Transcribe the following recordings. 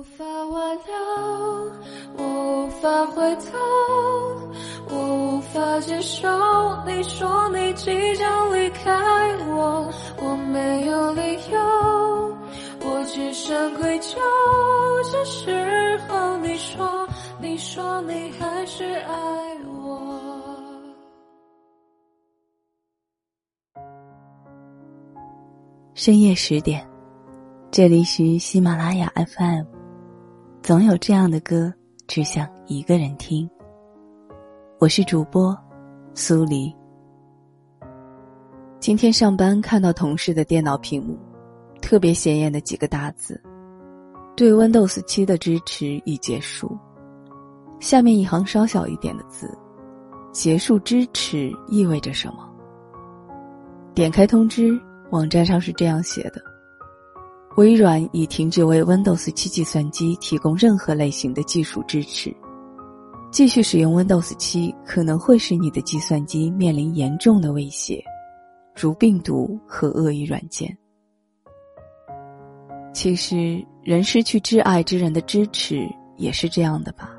无法挽留，我无法回头，我无法接受你说你即将离开我，我没有理由，我只剩愧疚。这时候你说，你说你还是爱我。深夜十点，这里是喜马拉雅 FM。总有这样的歌，只想一个人听。我是主播苏黎。今天上班看到同事的电脑屏幕，特别显眼的几个大字：“对 Windows 七的支持已结束。”下面一行稍小一点的字：“结束支持意味着什么？”点开通知。网站上是这样写的：微软已停止为 Windows 七计算机提供任何类型的技术支持。继续使用 Windows 七可能会使你的计算机面临严重的威胁，如病毒和恶意软件。其实，人失去挚爱之人的支持也是这样的吧？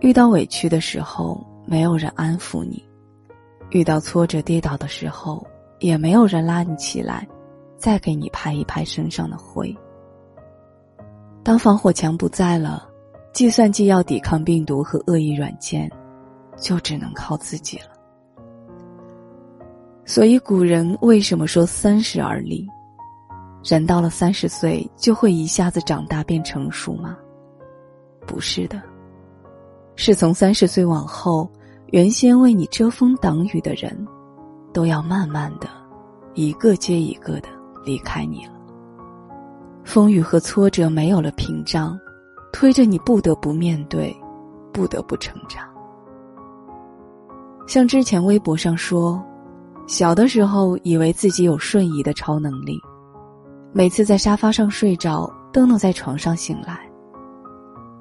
遇到委屈的时候，没有人安抚你；遇到挫折跌倒的时候，也没有人拉你起来，再给你拍一拍身上的灰。当防火墙不在了，计算机要抵抗病毒和恶意软件，就只能靠自己了。所以古人为什么说三十而立？人到了三十岁就会一下子长大变成熟吗？不是的，是从三十岁往后，原先为你遮风挡雨的人。都要慢慢的，一个接一个的离开你了。风雨和挫折没有了屏障，推着你不得不面对，不得不成长。像之前微博上说，小的时候以为自己有瞬移的超能力，每次在沙发上睡着都能在床上醒来。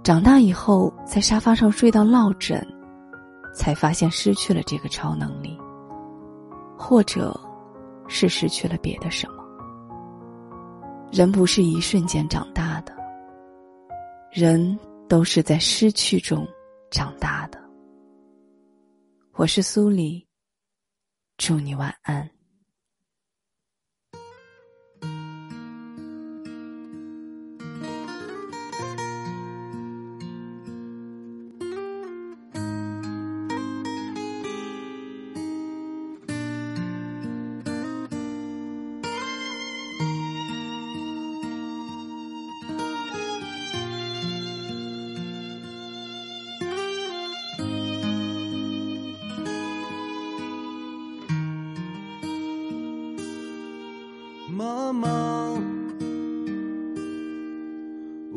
长大以后在沙发上睡到落枕，才发现失去了这个超能力。或者，是失去了别的什么。人不是一瞬间长大的，人都是在失去中长大的。我是苏黎，祝你晚安。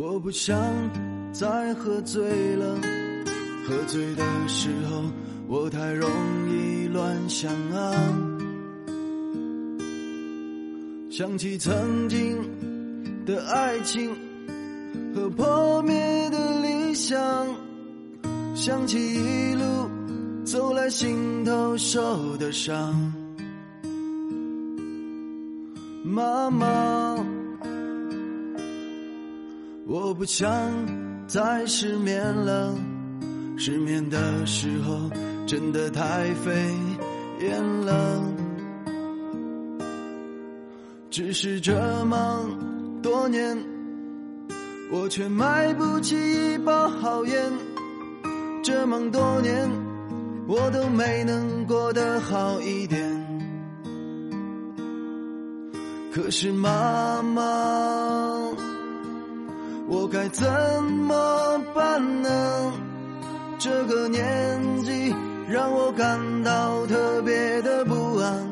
我不想再喝醉了。喝醉的时候，我太容易乱想啊。想起曾经的爱情和破灭的理想，想起一路走来心头受的伤。妈妈，我不想再失眠了。失眠的时候真的太费眼了。只是这么多年，我却买不起一包好烟。这么多年，我都没能过得好一点。可是妈妈，我该怎么办呢？这个年纪让我感到特别的不安。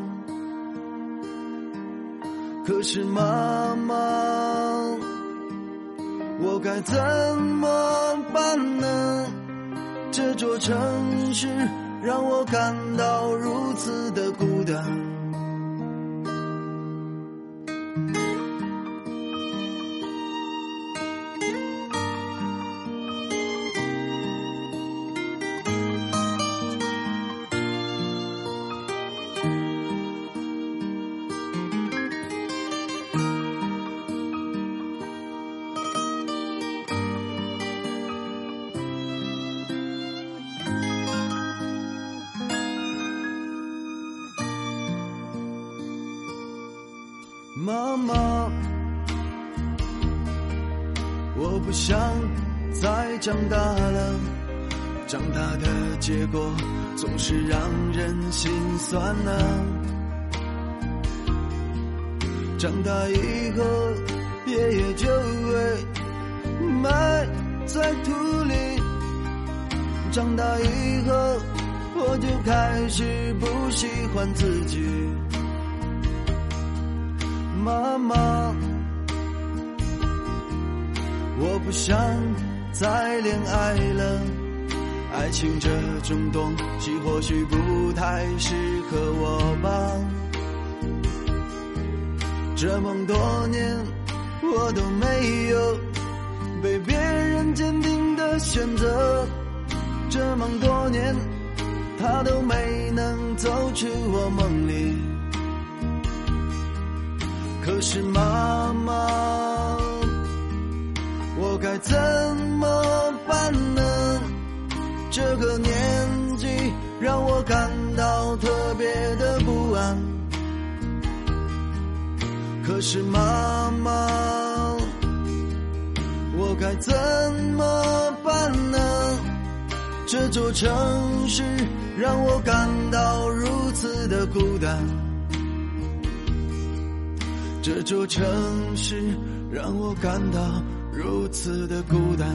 可是妈妈，我该怎么办呢？这座城市让我感到如此的孤单。妈妈，我不想再长大了，长大的结果总是让人心酸啊。长大以后，爷爷就会埋在土里。长大以后，我就开始不喜欢自己。妈妈，我不想再恋爱了，爱情这种东西或许不太适合我吧。这么多年，我都没有被别人坚定的选择，这么多年，他都没能走出我梦里。可是妈妈，我该怎么办呢？这个年纪让我感到特别的不安。可是妈妈，我该怎么办呢？这座城市让我感到如此的孤单。这座城市让我感到如此的孤单。